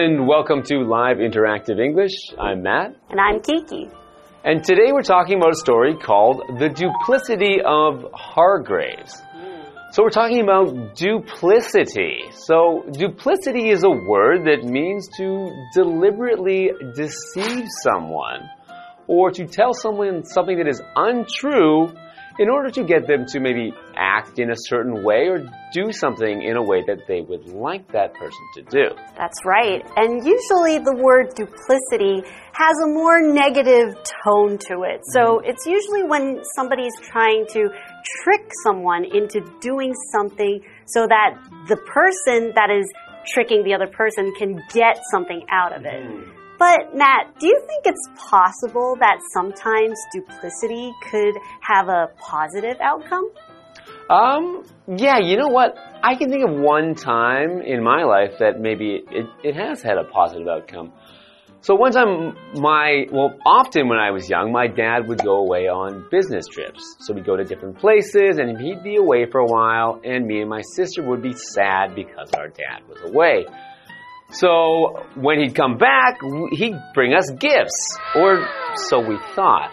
and welcome to Live Interactive English. I'm Matt. And I'm Kiki. And today we're talking about a story called The Duplicity of Hargraves. Hmm. So we're talking about duplicity. So duplicity is a word that means to deliberately deceive someone or to tell someone something that is untrue in order to get them to maybe act in a certain way or do something in a way that they would like that person to do. That's right. And usually the word duplicity has a more negative tone to it. So mm-hmm. it's usually when somebody's trying to trick someone into doing something so that the person that is tricking the other person can get something out of it. Mm. But Matt, do you think it's possible that sometimes duplicity could have a positive outcome? Um, yeah, you know what? I can think of one time in my life that maybe it, it has had a positive outcome. So one time, my, well, often when I was young, my dad would go away on business trips. So we'd go to different places and he'd be away for a while and me and my sister would be sad because our dad was away. So when he'd come back, he'd bring us gifts, or so we thought.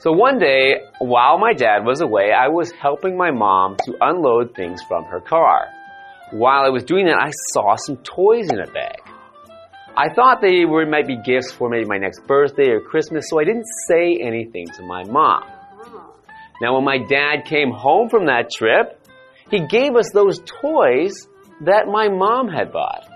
So one day, while my dad was away, I was helping my mom to unload things from her car. While I was doing that, I saw some toys in a bag. I thought they were might be gifts for maybe my next birthday or Christmas, so I didn't say anything to my mom. Now, when my dad came home from that trip, he gave us those toys that my mom had bought.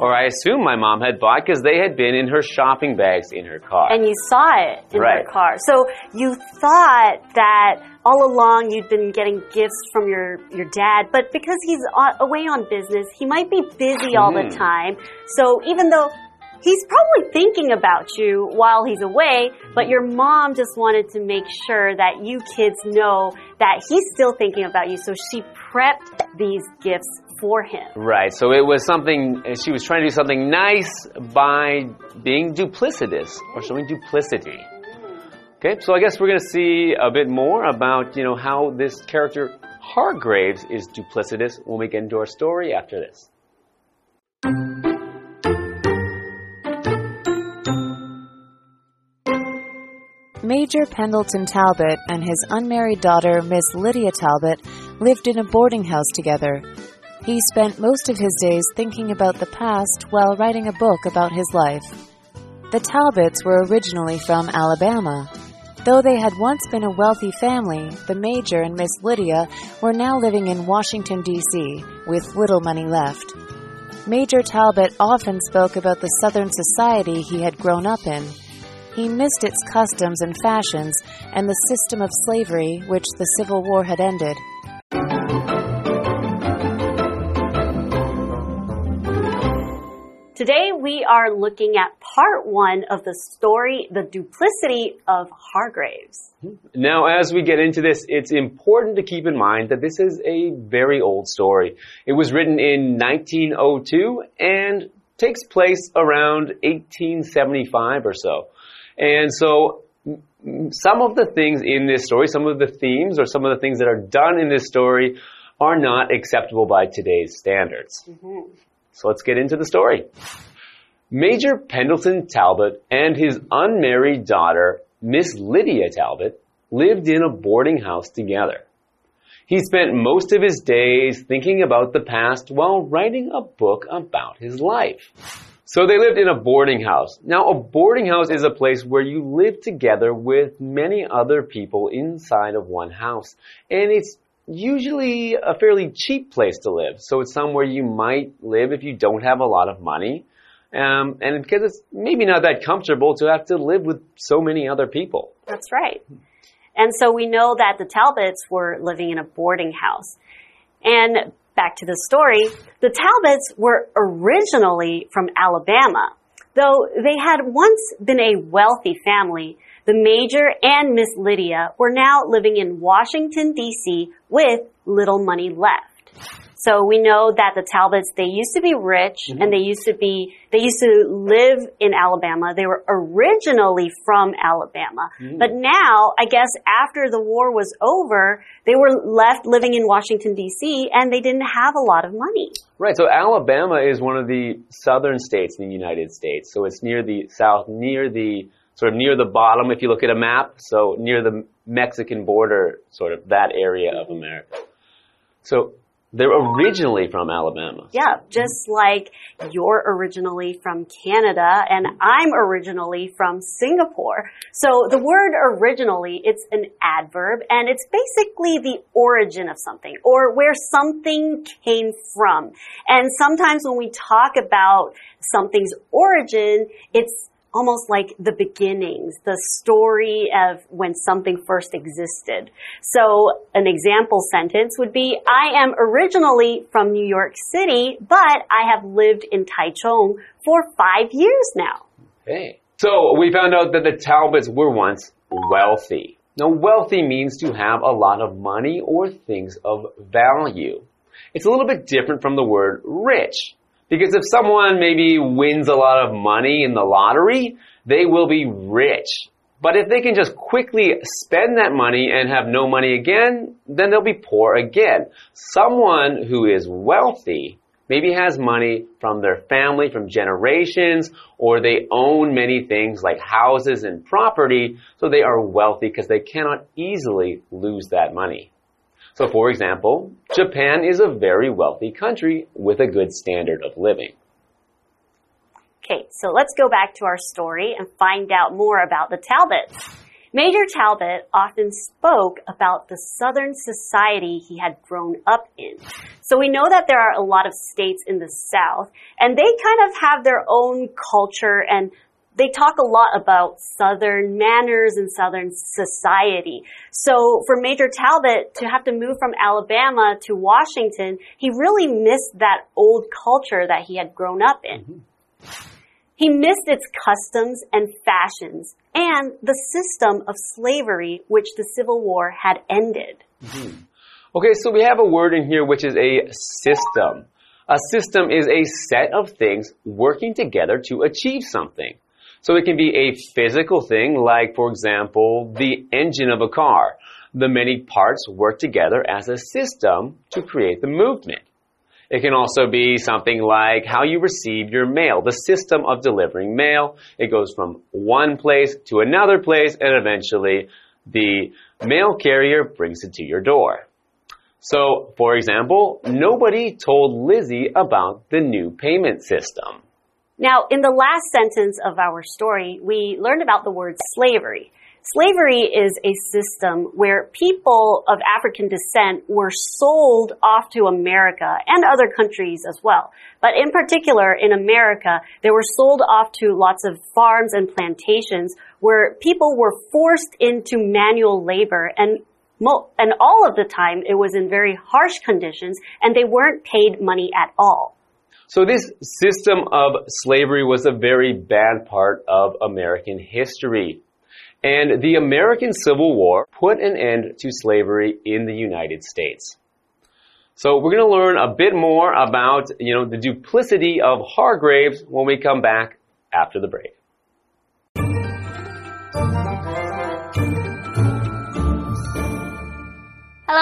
Or I assume my mom had bought because they had been in her shopping bags in her car. And you saw it in right. her car. So you thought that all along you'd been getting gifts from your, your dad, but because he's away on business, he might be busy all mm. the hmm. time. So even though he's probably thinking about you while he's away, but your mom just wanted to make sure that you kids know that he's still thinking about you. So she prepped these gifts for him. Right. So it was something, she was trying to do something nice by being duplicitous or showing duplicity. Okay, so I guess we're going to see a bit more about, you know, how this character Hargraves is duplicitous when we get into our story after this. Major Pendleton Talbot and his unmarried daughter, Miss Lydia Talbot, lived in a boarding house together. He spent most of his days thinking about the past while writing a book about his life. The Talbots were originally from Alabama. Though they had once been a wealthy family, the Major and Miss Lydia were now living in Washington, D.C., with little money left. Major Talbot often spoke about the Southern society he had grown up in. He missed its customs and fashions and the system of slavery which the Civil War had ended. Today we are looking at part one of the story, The Duplicity of Hargraves. Now, as we get into this, it's important to keep in mind that this is a very old story. It was written in 1902 and takes place around 1875 or so. And so some of the things in this story, some of the themes or some of the things that are done in this story are not acceptable by today's standards. Mm -hmm. So let's get into the story. Major Pendleton Talbot and his unmarried daughter, Miss Lydia Talbot, lived in a boarding house together. He spent most of his days thinking about the past while writing a book about his life. So they lived in a boarding house. Now, a boarding house is a place where you live together with many other people inside of one house. And it's usually a fairly cheap place to live. So it's somewhere you might live if you don't have a lot of money. Um, and because it's maybe not that comfortable to have to live with so many other people. That's right. And so we know that the Talbots were living in a boarding house. And back to the story, the Talbots were originally from Alabama. Though they had once been a wealthy family, the Major and Miss Lydia were now living in Washington, D.C. with little money left. So we know that the Talbots, they used to be rich Mm-hmm. and they used to be, they used to live in Alabama. They were originally from Alabama. Mm. But now, I guess after the war was over, they were left living in Washington DC and they didn't have a lot of money. Right. So Alabama is one of the southern states in the United States. So it's near the south, near the sort of near the bottom if you look at a map. So near the Mexican border, sort of that area of America. So they're originally from Alabama. Yeah, just like you're originally from Canada and I'm originally from Singapore. So the word originally, it's an adverb and it's basically the origin of something or where something came from. And sometimes when we talk about something's origin, it's almost like the beginnings, the story of when something first existed. So an example sentence would be, I am originally from New York City, but I have lived in Taichung for five years now. Okay. So we found out that the Talbots were once wealthy. Now, wealthy means to have a lot of money or things of value. It's a little bit different from the word rich. Because if someone maybe wins a lot of money in the lottery, they will be rich. But if they can just quickly spend that money and have no money again, then they'll be poor again. Someone who is wealthy maybe has money from their family, from generations, or they own many things like houses and property, so they are wealthy because they cannot easily lose that money. So for example, Japan is a very wealthy country with a good standard of living. Okay, so let's go back to our story and find out more about the Talbots. Major Talbot often spoke about the Southern society he had grown up in. So we know that there are a lot of states in the South, and they kind of have their own culture and they talk a lot about Southern manners and Southern society. So for Major Talbot to have to move from Alabama to Washington, he really missed that old culture that he had grown up in. Mm-hmm. He missed its customs and fashions and the system of slavery which the Civil War had ended. Mm-hmm. Okay, so we have a word in here which is a system. A system is a set of things working together to achieve something. So it can be a physical thing, like, for example, the engine of a car. The many parts work together as a system to create the movement. It can also be something like how you receive your mail, the system of delivering mail. It goes from one place to another place, and eventually the mail carrier brings it to your door. So, for example, nobody told Lizzie about the new payment system. Now, in the last sentence of our story, we learned about the word slavery. Slavery is a system where people of African descent were sold off to America and other countries as well. But in particular, in America, they were sold off to lots of farms and plantations where people were forced into manual labor and and all of the time it was in very harsh conditions and they weren't paid money at all. So this system of slavery was a very bad part of American history. And the American Civil War put an end to slavery in the United States. So we're going to learn a bit more about, you know, the duplicity of Hargraves when we come back after the break.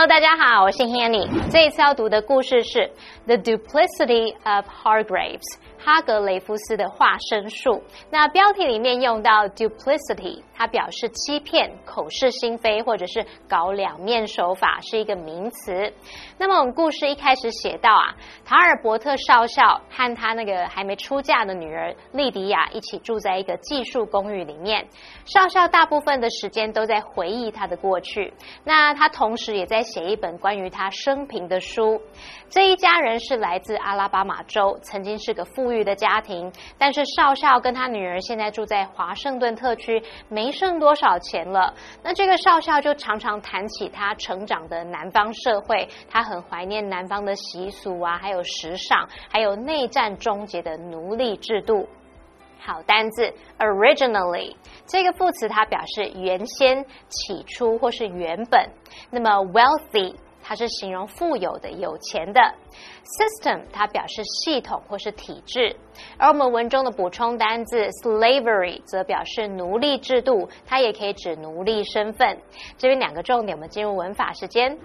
Hello，大家好，我是 Hanny。这一次要读的故事是《The Duplicity of Hargraves》。哈格雷夫斯的化身术。那标题里面用到 duplicity，它表示欺骗、口是心非，或者是搞两面手法，是一个名词。那么我们故事一开始写到啊，塔尔伯特少校和他那个还没出嫁的女儿莉迪亚一起住在一个寄宿公寓里面。少校大部分的时间都在回忆他的过去，那他同时也在写一本关于他生平的书。这一家人是来自阿拉巴马州，曾经是个富富裕的家庭，但是少校跟他女儿现在住在华盛顿特区，没剩多少钱了。那这个少校就常常谈起他成长的南方社会，他很怀念南方的习俗啊，还有时尚，还有内战终结的奴隶制度。好单字 originally 这个副词它表示原先、起初或是原本。那么 wealthy 它是形容富有的、有钱的。System 它表示系统或是体制，而我们文中的补充单字 slavery 则表示奴隶制度，它也可以指奴隶身份。这边两个重点，我们进入文法时间。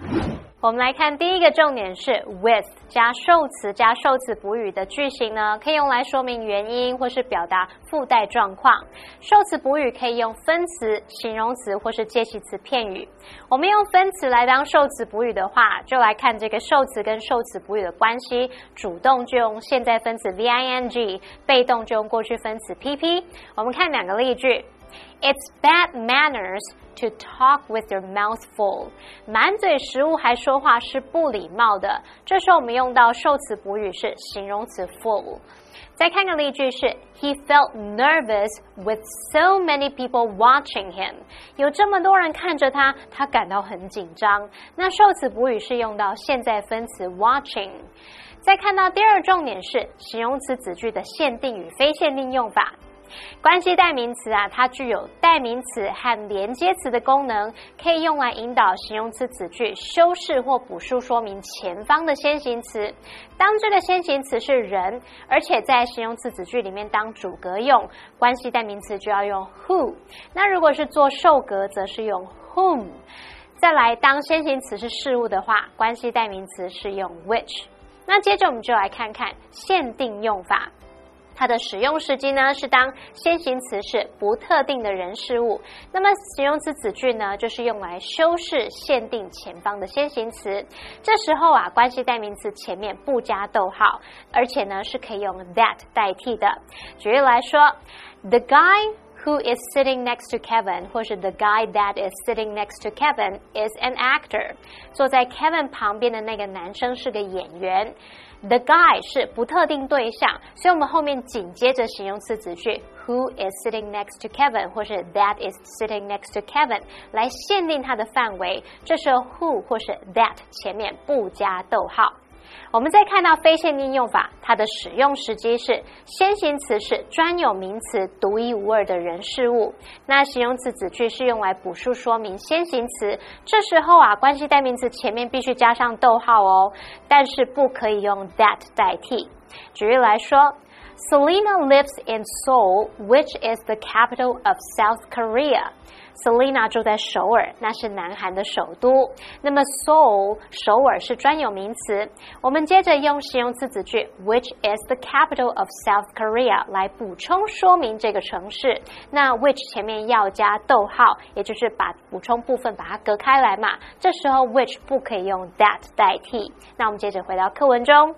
我们来看第一个重点是 with 加受词加受词补语的句型呢，可以用来说明原因或是表达附带状况。受词补语可以用分词、形容词或是介系词片语。我们用分词来当受词补语的话，就来看这个受词跟受词补语的关系。主动就用现在分词 v i n g，被动就用过去分词 p p。我们看两个例句。It's bad manners to talk with your mouth full。满嘴食物还说话是不礼貌的。这时候我们用到受词补语是形容词 full。再看个例句是：He felt nervous with so many people watching him。有这么多人看着他，他感到很紧张。那受词补语是用到现在分词 watching。再看到第二重点是形容词子句的限定与非限定用法。关系代名词啊，它具有代名词和连接词的功能，可以用来引导形容词子句修饰或补述说明前方的先行词。当这个先行词是人，而且在形容词子句里面当主格用，关系代名词就要用 who。那如果是做受格，则是用 whom。再来，当先行词是事物的话，关系代名词是用 which。那接着我们就来看看限定用法。它的使用时机呢，是当先行词是不特定的人事物，那么形容词子句呢，就是用来修饰限定前方的先行词。这时候啊，关系代名词前面不加逗号，而且呢是可以用 that 代替的。举例来说，The guy who is sitting next to Kevin，或是 The guy that is sitting next to Kevin is an actor。坐在 Kevin 旁边的那个男生是个演员。The guy 是不特定对象，所以我们后面紧接着形容词子句 Who is sitting next to Kevin，或是 That is sitting next to Kevin 来限定它的范围。这时候 Who 或是 That 前面不加逗号。我们再看到非限定用法，它的使用时机是先行词是专有名词独一无二的人事物，那形容词子句是用来补述说明先行词。这时候啊，关系代名词前面必须加上逗号哦，但是不可以用 that 代替。举例来说，Selena lives in Seoul，which is the capital of South Korea。Selina 住在首尔，那是南韩的首都。那么 Seoul 首尔是专有名词。我们接着用形容词子句 which is the capital of South Korea 来补充说明这个城市。那 which 前面要加逗号，也就是把补充部分把它隔开来嘛。这时候 which 不可以用 that 代替。那我们接着回到课文中。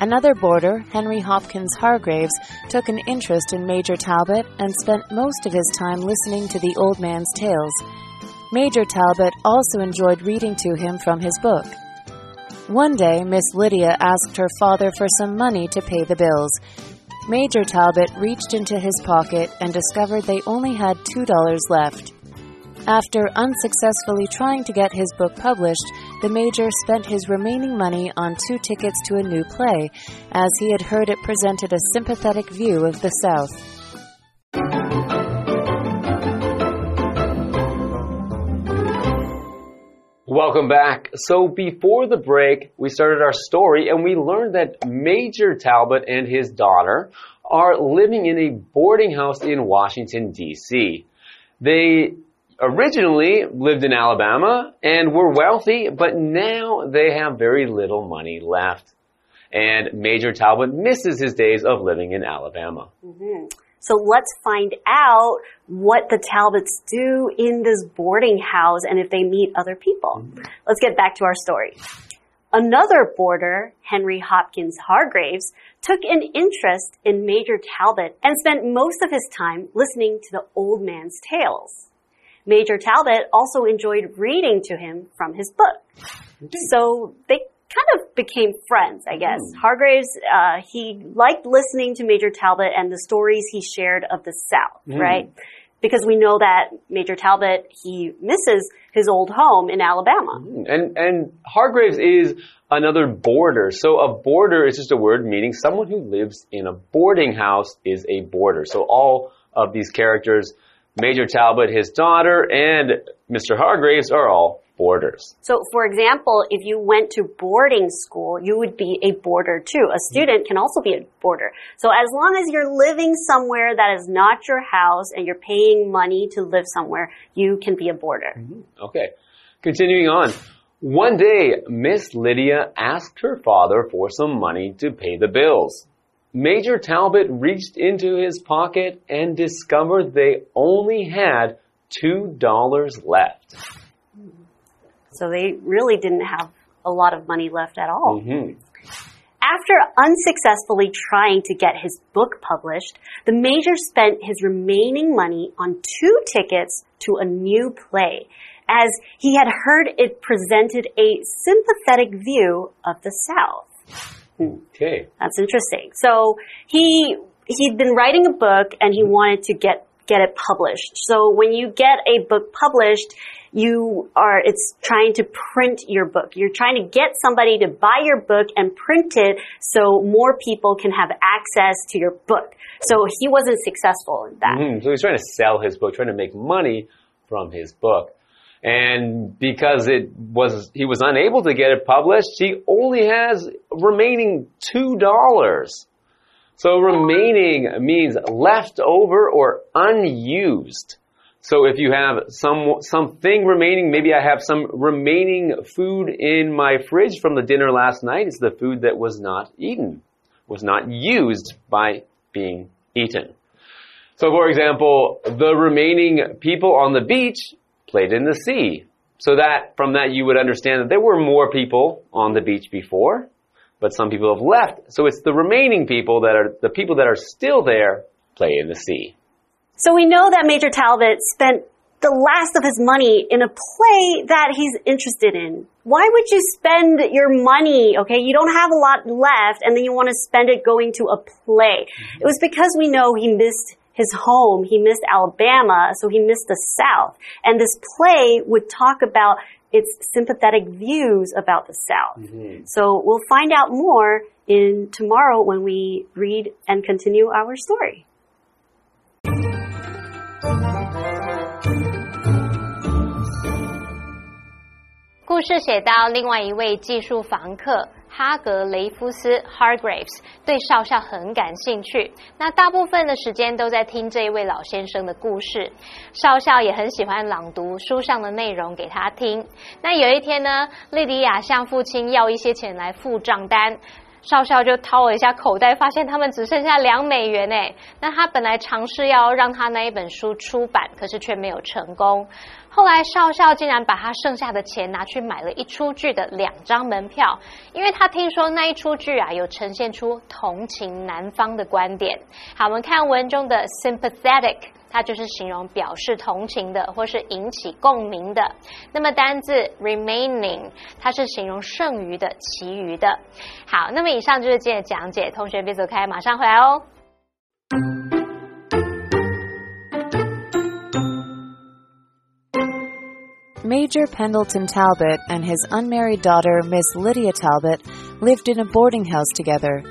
Another boarder, Henry Hopkins Hargraves, took an interest in Major Talbot and spent most of his time listening to the old man's tales. Major Talbot also enjoyed reading to him from his book. One day, Miss Lydia asked her father for some money to pay the bills. Major Talbot reached into his pocket and discovered they only had $2 left. After unsuccessfully trying to get his book published, the Major spent his remaining money on two tickets to a new play, as he had heard it presented a sympathetic view of the South. Welcome back. So before the break, we started our story and we learned that Major Talbot and his daughter are living in a boarding house in Washington, D.C. They originally lived in Alabama and were wealthy, but now they have very little money left. And Major Talbot misses his days of living in Alabama. Mm -hmm. So let's find out what the Talbots do in this boarding house and if they meet other people. Mm -hmm. Let's get back to our story. Another boarder, Henry Hopkins Hargraves, took an interest in Major Talbot and spent most of his time listening to the old man's tales. Major Talbot also enjoyed reading to him from his book. So they kind of became friends, I guess. Mm. Hargraves, uh, he liked listening to Major Talbot and the stories he shared of the South, mm. right? Because we know that Major Talbot, he misses his old home in Alabama. Mm. And, and Hargraves is another boarder. So a boarder is just a word meaning someone who lives in a boarding house is a boarder. So all of these characters. Major Talbot, his daughter, and Mr. Hargraves are all boarders. So, for example, if you went to boarding school, you would be a boarder too. A student can also be a boarder. So, as long as you're living somewhere that is not your house and you're paying money to live somewhere, you can be a boarder. Mm-hmm. Okay. Continuing on. One day, Miss Lydia asked her father for some money to pay the bills. Major Talbot reached into his pocket and discovered they only had two dollars left. So, they really didn't have a lot of money left at all. hmm After unsuccessfully trying to get his book published, the major spent his remaining money on two tickets to a new play, as he had heard it presented a sympathetic view of the South. Okay. That's interesting. So he he'd been writing a book and he wanted to get get it published. So when you get a book published, you are it's trying to print your book. You're trying to get somebody to buy your book and print it so more people can have access to your book. So he wasn't successful in that. Mhm. So he's trying to sell his book, trying to make money from his book. And because it was, he was unable to get it published, he only has remaining two dollars. So remaining means left over or unused. So if you have some, something remaining, maybe I have some remaining food in my fridge from the dinner last night. It's the food that was not eaten, was not used by being eaten. So for example, the remaining people on the beach played in the sea. So that, from that you would understand that there were more people on the beach before, but some people have left. So it's the remaining people that are, the people that are still there play in the sea. So we know that Major Talbot spent the last of his money in a play that he's interested in. Why would you spend your money? Okay, you don't have a lot left and then you want to spend it going to a play. It was because we know he missed his home, he missed Alabama, so he missed the South. And this play would talk about its sympathetic views about the South. So we'll find out more in tomorrow when we read and continue our story. 故事写到另外一位技术房客 哈格雷夫斯 （Hargraves） 对少校很感兴趣，那大部分的时间都在听这一位老先生的故事。少校也很喜欢朗读书上的内容给他听。那有一天呢，莉迪亚向父亲要一些钱来付账单。少校就掏了一下口袋，发现他们只剩下两美元诶。那他本来尝试要让他那一本书出版，可是却没有成功。后来少校竟然把他剩下的钱拿去买了一出剧的两张门票，因为他听说那一出剧啊有呈现出同情南方的观点。好，我们看文中的 sympathetic。它就是形容表示同情的，或是引起共鸣的。那么单字 remaining，它是形容剩余的、其余的。好，那么以上就是今天的讲解，同学别走开，马上回来哦。Major Pendleton Talbot and his unmarried daughter, Miss Lydia Talbot, lived in a boarding house together.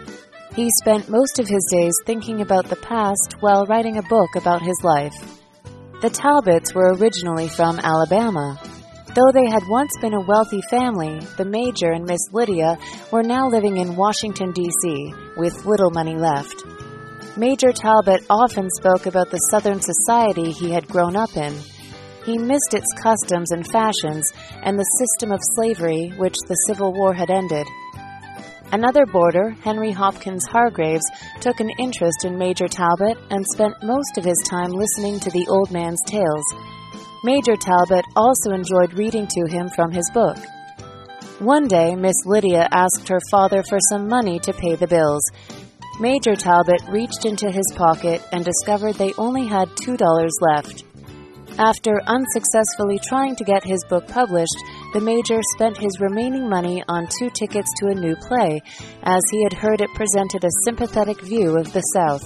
He spent most of his days thinking about the past while writing a book about his life. The Talbots were originally from Alabama. Though they had once been a wealthy family, the Major and Miss Lydia were now living in Washington, D.C., with little money left. Major Talbot often spoke about the Southern society he had grown up in. He missed its customs and fashions and the system of slavery which the Civil War had ended. Another boarder, Henry Hopkins Hargraves, took an interest in Major Talbot and spent most of his time listening to the old man's tales. Major Talbot also enjoyed reading to him from his book. One day, Miss Lydia asked her father for some money to pay the bills. Major Talbot reached into his pocket and discovered they only had $2 left. After unsuccessfully trying to get his book published, the Major spent his remaining money on two tickets to a new play, as he had heard it presented a sympathetic view of the South.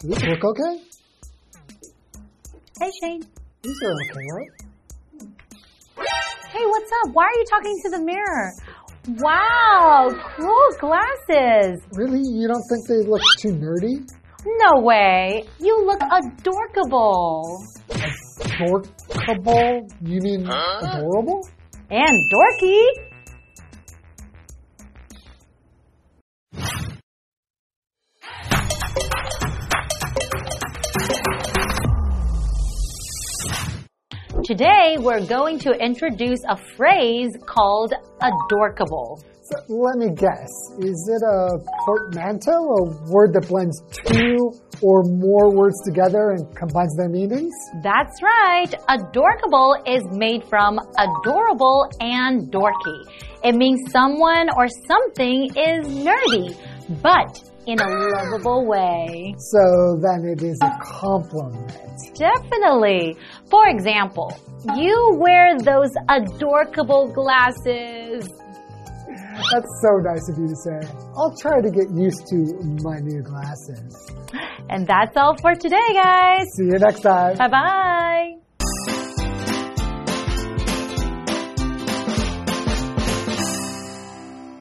Does this look okay? Hey, Shane. These are okay, right? Hey, what's up? Why are you talking to the mirror? Wow, cool glasses. Really? You don't think they look too nerdy? No way. You look adorkable. Dorkable? You mean adorable? And dorky. Today, we're going to introduce a phrase called adorkable. So, let me guess. Is it a portmanteau, a word that blends two or more words together and combines their meanings? That's right. Adorkable is made from adorable and dorky. It means someone or something is nerdy, but in a lovable way. So then it is a compliment. Definitely. For example, you wear those adorkable glasses. That's so nice of you to say. I'll try to get used to my new glasses. And that's all for today, guys. See you next time. Bye bye.